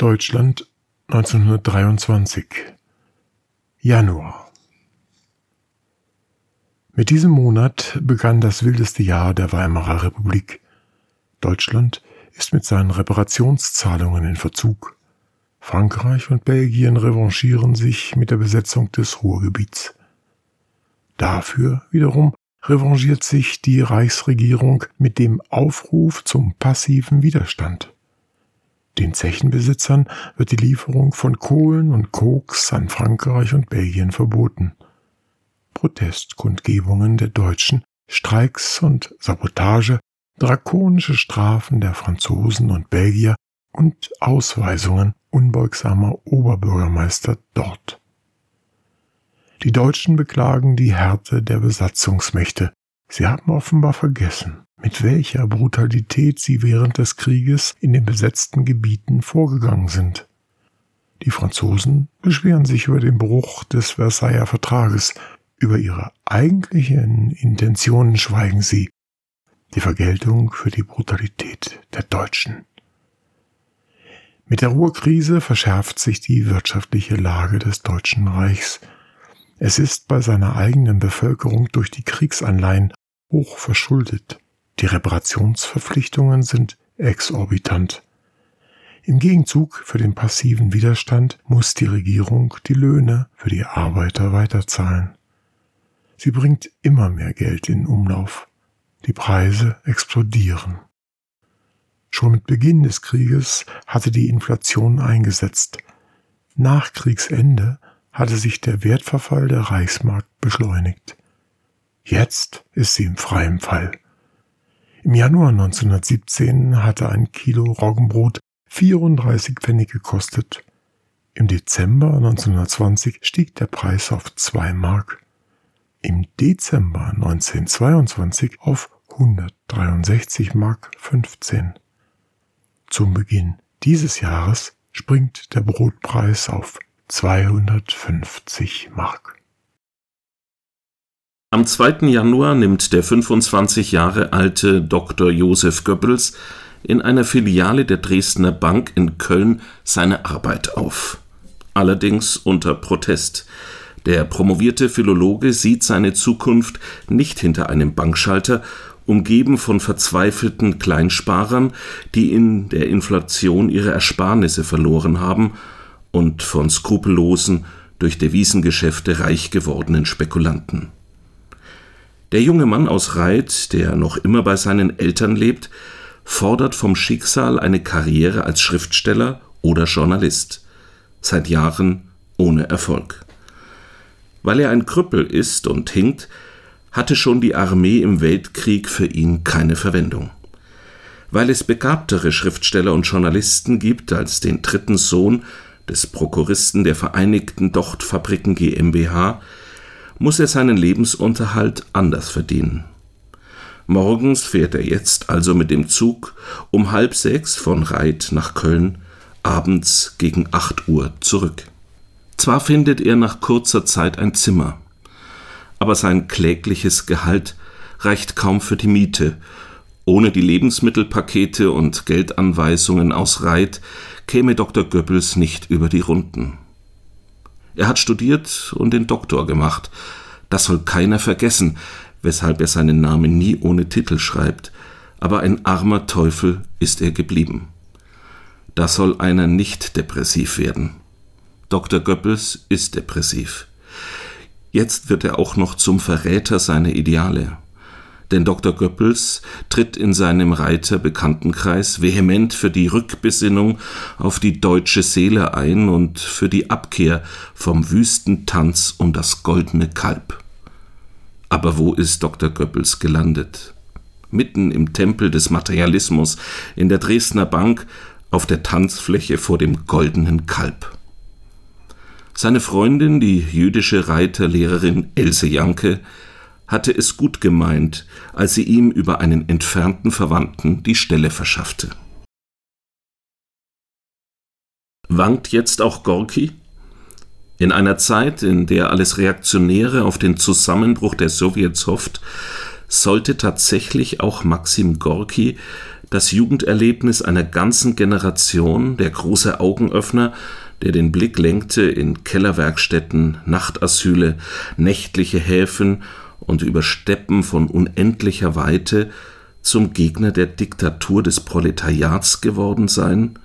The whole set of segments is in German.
Deutschland 1923 Januar Mit diesem Monat begann das wildeste Jahr der Weimarer Republik. Deutschland ist mit seinen Reparationszahlungen in Verzug. Frankreich und Belgien revanchieren sich mit der Besetzung des Ruhrgebiets. Dafür wiederum revanchiert sich die Reichsregierung mit dem Aufruf zum passiven Widerstand. Den Zechenbesitzern wird die Lieferung von Kohlen und Koks an Frankreich und Belgien verboten. Protestkundgebungen der Deutschen, Streiks und Sabotage, drakonische Strafen der Franzosen und Belgier und Ausweisungen unbeugsamer Oberbürgermeister dort. Die Deutschen beklagen die Härte der Besatzungsmächte. Sie haben offenbar vergessen, mit welcher Brutalität sie während des Krieges in den besetzten Gebieten vorgegangen sind. Die Franzosen beschweren sich über den Bruch des Versailler Vertrages, über ihre eigentlichen Intentionen schweigen sie, die Vergeltung für die Brutalität der Deutschen. Mit der Ruhrkrise verschärft sich die wirtschaftliche Lage des Deutschen Reichs. Es ist bei seiner eigenen Bevölkerung durch die Kriegsanleihen hoch verschuldet. Die Reparationsverpflichtungen sind exorbitant. Im Gegenzug für den passiven Widerstand muss die Regierung die Löhne für die Arbeiter weiterzahlen. Sie bringt immer mehr Geld in Umlauf. Die Preise explodieren. Schon mit Beginn des Krieges hatte die Inflation eingesetzt. Nach Kriegsende hatte sich der Wertverfall der Reichsmark beschleunigt. Jetzt ist sie im freien Fall. Im Januar 1917 hatte ein Kilo Roggenbrot 34 Pfennig gekostet. Im Dezember 1920 stieg der Preis auf 2 Mark. Im Dezember 1922 auf 163 Mark 15. Zum Beginn dieses Jahres springt der Brotpreis auf 250 Mark. Am 2. Januar nimmt der 25 Jahre alte Dr. Josef Goebbels in einer Filiale der Dresdner Bank in Köln seine Arbeit auf. Allerdings unter Protest. Der promovierte Philologe sieht seine Zukunft nicht hinter einem Bankschalter, umgeben von verzweifelten Kleinsparern, die in der Inflation ihre Ersparnisse verloren haben, und von skrupellosen, durch Devisengeschäfte reich gewordenen Spekulanten. Der junge Mann aus Reit, der noch immer bei seinen Eltern lebt, fordert vom Schicksal eine Karriere als Schriftsteller oder Journalist. Seit Jahren ohne Erfolg. Weil er ein Krüppel ist und hinkt, hatte schon die Armee im Weltkrieg für ihn keine Verwendung. Weil es begabtere Schriftsteller und Journalisten gibt als den dritten Sohn des Prokuristen der Vereinigten Dochtfabriken GmbH, muss er seinen Lebensunterhalt anders verdienen. Morgens fährt er jetzt also mit dem Zug um halb sechs von Reit nach Köln, abends gegen acht Uhr zurück. Zwar findet er nach kurzer Zeit ein Zimmer, aber sein klägliches Gehalt reicht kaum für die Miete. Ohne die Lebensmittelpakete und Geldanweisungen aus Reit käme Dr. Goebbels nicht über die Runden. Er hat studiert und den Doktor gemacht. Das soll keiner vergessen, weshalb er seinen Namen nie ohne Titel schreibt. Aber ein armer Teufel ist er geblieben. Da soll einer nicht depressiv werden. Dr. Goebbels ist depressiv. Jetzt wird er auch noch zum Verräter seiner Ideale denn Dr. Goebbels tritt in seinem Reiter-Bekanntenkreis vehement für die Rückbesinnung auf die deutsche Seele ein und für die Abkehr vom Wüstentanz um das goldene Kalb. Aber wo ist Dr. Goebbels gelandet? Mitten im Tempel des Materialismus, in der Dresdner Bank, auf der Tanzfläche vor dem goldenen Kalb. Seine Freundin, die jüdische Reiterlehrerin Else Janke, hatte es gut gemeint, als sie ihm über einen entfernten Verwandten die Stelle verschaffte. Wankt jetzt auch Gorki? In einer Zeit, in der alles Reaktionäre auf den Zusammenbruch der Sowjets hofft, sollte tatsächlich auch Maxim Gorki, das Jugenderlebnis einer ganzen Generation, der große Augenöffner, der den Blick lenkte in Kellerwerkstätten, Nachtasyle, nächtliche Häfen und über Steppen von unendlicher Weite zum Gegner der Diktatur des Proletariats geworden sein?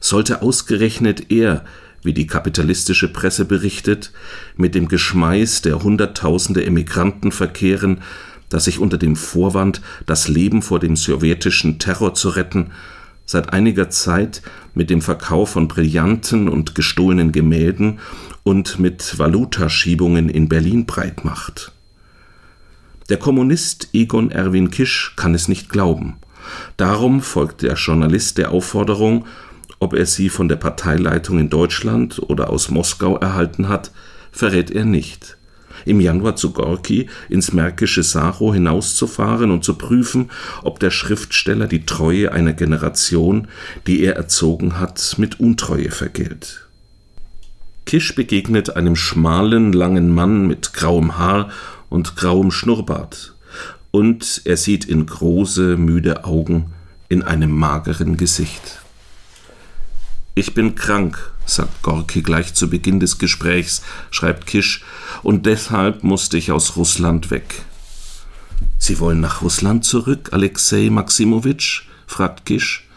Sollte ausgerechnet er, wie die kapitalistische Presse berichtet, mit dem Geschmeiß der Hunderttausende Emigranten verkehren, das sich unter dem Vorwand, das Leben vor dem sowjetischen Terror zu retten, seit einiger Zeit mit dem Verkauf von Brillanten und gestohlenen Gemälden und mit Valutaschiebungen in Berlin breit macht. Der Kommunist Egon Erwin Kisch kann es nicht glauben. Darum folgt der Journalist der Aufforderung, ob er sie von der Parteileitung in Deutschland oder aus Moskau erhalten hat, verrät er nicht im Januar zu Gorki ins märkische Saro hinauszufahren und zu prüfen, ob der Schriftsteller die Treue einer Generation, die er erzogen hat, mit Untreue vergilt. Kisch begegnet einem schmalen, langen Mann mit grauem Haar und grauem Schnurrbart, und er sieht in große, müde Augen in einem mageren Gesicht. Ich bin krank, sagt Gorki gleich zu Beginn des Gesprächs, schreibt Kisch, und deshalb musste ich aus Russland weg. Sie wollen nach Russland zurück, Alexei Maximowitsch? fragt Kisch.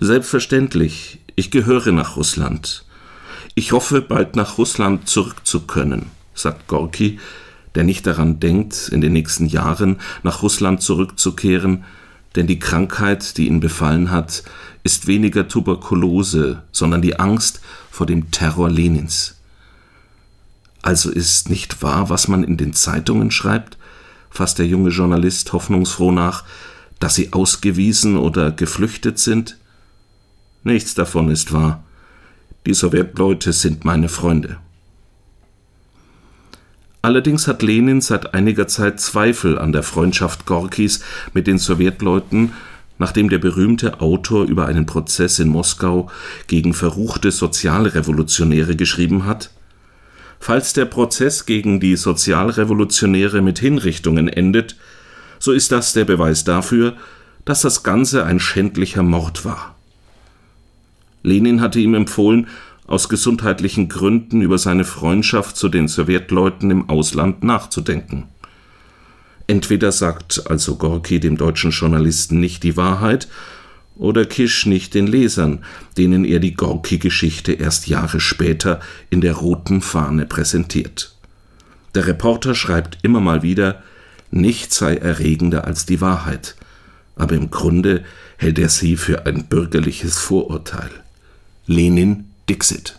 Selbstverständlich, ich gehöre nach Russland. Ich hoffe, bald nach Russland zurück zu können, sagt Gorki, der nicht daran denkt, in den nächsten Jahren nach Russland zurückzukehren, denn die Krankheit, die ihn befallen hat, ist weniger Tuberkulose, sondern die Angst vor dem Terror Lenins. Also ist nicht wahr, was man in den Zeitungen schreibt, fasst der junge Journalist hoffnungsfroh nach, dass sie ausgewiesen oder geflüchtet sind? Nichts davon ist wahr. Die Sowjetleute sind meine Freunde. Allerdings hat Lenin seit einiger Zeit Zweifel an der Freundschaft Gorkis mit den Sowjetleuten, nachdem der berühmte Autor über einen Prozess in Moskau gegen verruchte Sozialrevolutionäre geschrieben hat, Falls der Prozess gegen die Sozialrevolutionäre mit Hinrichtungen endet, so ist das der Beweis dafür, dass das Ganze ein schändlicher Mord war. Lenin hatte ihm empfohlen, aus gesundheitlichen Gründen über seine Freundschaft zu den Sowjetleuten im Ausland nachzudenken. Entweder sagt also Gorki dem deutschen Journalisten nicht die Wahrheit, oder Kisch nicht den Lesern, denen er die Gorki-Geschichte erst Jahre später in der roten Fahne präsentiert. Der Reporter schreibt immer mal wieder, nichts sei erregender als die Wahrheit, aber im Grunde hält er sie für ein bürgerliches Vorurteil. Lenin Dixit.